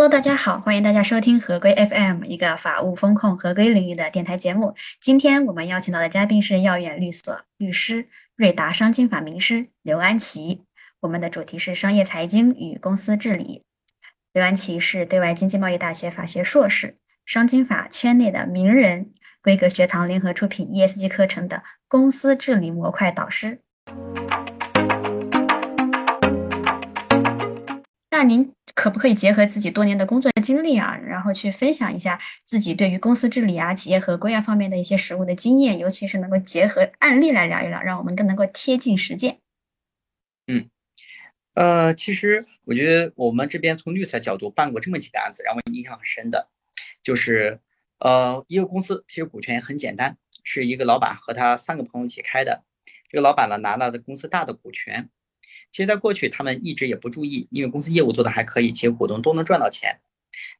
Hello，大家好，欢迎大家收听合规 FM，一个法务风控合规领域的电台节目。今天我们邀请到的嘉宾是耀远律所律师、瑞达商经法名师刘安琪。我们的主题是商业财经与公司治理。刘安琪是对外经济贸易大学法学硕士，商经法圈内的名人，规格学堂联合出品 ESG 课程的公司治理模块导师。那您可不可以结合自己多年的工作经历啊，然后去分享一下自己对于公司治理啊、企业合规啊方面的一些实务的经验，尤其是能够结合案例来聊一聊，让我们更能够贴近实践。嗯，呃，其实我觉得我们这边从律师角度办过这么几个案子，让我印象很深的，就是呃，一个公司其实股权也很简单，是一个老板和他三个朋友一起开的，这个老板呢拿了的公司大的股权。其实，在过去，他们一直也不注意，因为公司业务做的还可以，企业股东都能赚到钱。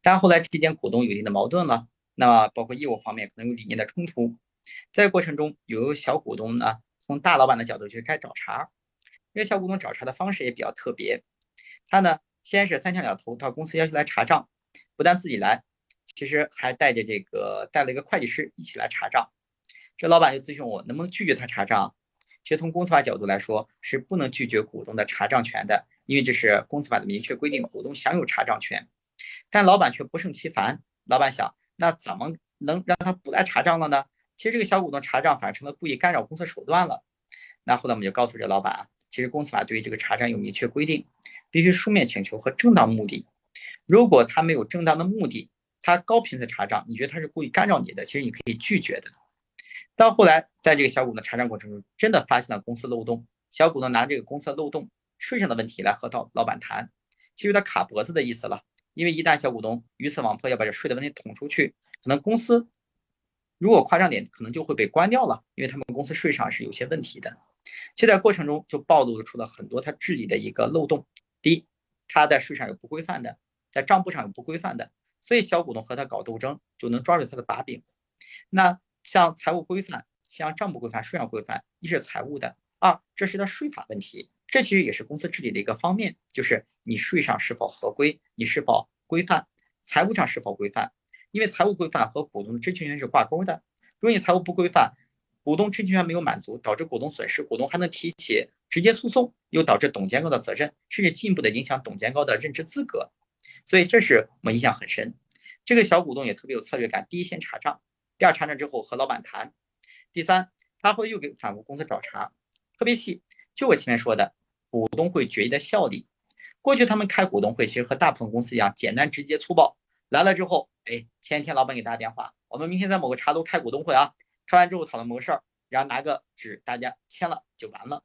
但后来之间股东有一定的矛盾了，那么包括业务方面可能有理念的冲突，在过程中有个小股东呢，从大老板的角度去开始找茬。因为小股东找茬的方式也比较特别，他呢先是三枪两头到公司要求来查账，不但自己来，其实还带着这个带了一个会计师一起来查账。这老板就咨询我能不能拒绝他查账。其实从公司法角度来说，是不能拒绝股东的查账权的，因为这是公司法的明确规定，股东享有查账权。但老板却不胜其烦，老板想，那怎么能让他不来查账了呢？其实这个小股东查账反而成了故意干扰公司手段了。那后来我们就告诉这老板啊，其实公司法对于这个查账有明确规定，必须书面请求和正当目的。如果他没有正当的目的，他高频次查账，你觉得他是故意干扰你的，其实你可以拒绝的。到后来，在这个小股东查账过程中，真的发现了公司漏洞。小股东拿这个公司漏洞、税上的问题来和到老板谈，其实有点卡脖子的意思了。因为一旦小股东鱼死网破，要把这税的问题捅出去，可能公司如果夸张点，可能就会被关掉了，因为他们公司税上是有些问题的。其实在过程中就暴露出了很多他治理的一个漏洞。第一，他在税上有不规范的，在账簿上有不规范的，所以小股东和他搞斗争就能抓住他的把柄。那。像财务规范、像账簿规范、税项规范，一是财务的，二这是的税法问题，这其实也是公司治理的一个方面，就是你税上是否合规，你是否规范，财务上是否规范，因为财务规范和股东的知情权是挂钩的。如果你财务不规范，股东知情权没有满足，导致股东损失，股东还能提起直接诉讼，又导致董监高的责任，甚至进一步的影响董监高的任职资格。所以这是我们印象很深。这个小股东也特别有策略感，第一先查账。第二查账之后和老板谈，第三他会又给反复公司找茬，特别细。就我前面说的，股东会决议的效力，过去他们开股东会其实和大部分公司一样，简单直接粗暴。来了之后，哎，前一天老板给打电话，我们明天在某个茶楼开股东会啊，开完之后讨论某个事儿，然后拿个纸大家签了就完了。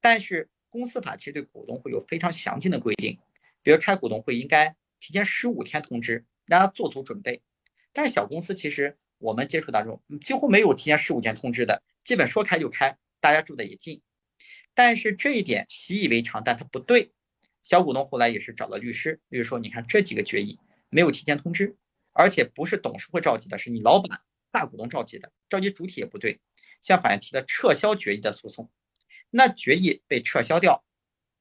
但是公司法其实对股东会有非常详尽的规定，比如开股东会应该提前十五天通知，让他做足准备。但是小公司其实。我们接触当中几乎没有提前十五天通知的，基本说开就开，大家住的也近。但是这一点习以为常，但它不对。小股东后来也是找了律师，律师说：“你看这几个决议没有提前通知，而且不是董事会召集的，是你老板大股东召集的，召集主体也不对，向法院提了撤销决议的诉讼。那决议被撤销掉，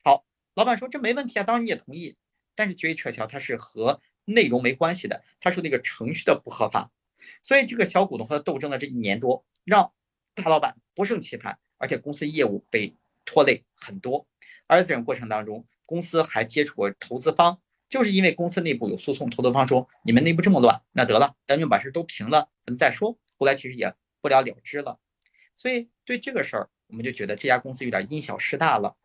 好，老板说这没问题啊，当然你也同意。但是决议撤销它是和内容没关系的，他说那个程序的不合法。”所以，这个小股东和他斗争的这一年多，让大老板不胜其烦，而且公司业务被拖累很多。而在这种过程当中，公司还接触过投资方，就是因为公司内部有诉讼，投资方说你们内部这么乱，那得了，咱就把事都平了，咱们再说。后来其实也不了了之了。所以对这个事儿，我们就觉得这家公司有点因小失大了，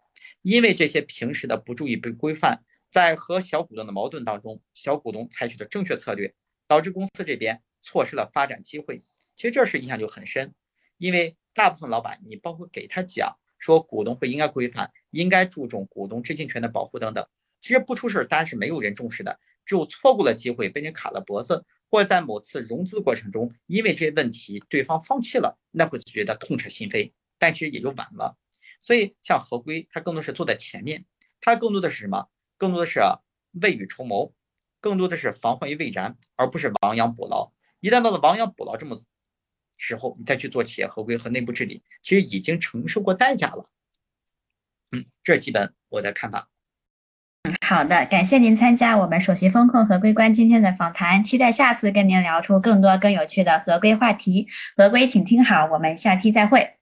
因为这些平时的不注意被规范，在和小股东的矛盾当中，小股东采取的正确策略，导致公司这边。错失了发展机会，其实这事印象就很深，因为大部分老板，你包括给他讲说股东会应该规范，应该注重股东知情权的保护等等，其实不出事儿，当然是没有人重视的，只有错过了机会，被人卡了脖子，或者在某次融资过程中，因为这些问题对方放弃了，那会觉得痛彻心扉，但其实也就晚了。所以像合规，它更多是坐在前面，它更多的是什么？更多的是未雨绸缪，更多的是防患于未然，而不是亡羊补牢。一旦到了亡羊补牢这么时候，你再去做企业合规和内部治理，其实已经承受过代价了。嗯，这基本我的看法。好的，感谢您参加我们首席风控合规官今天的访谈，期待下次跟您聊出更多更有趣的合规话题。合规，请听好，我们下期再会。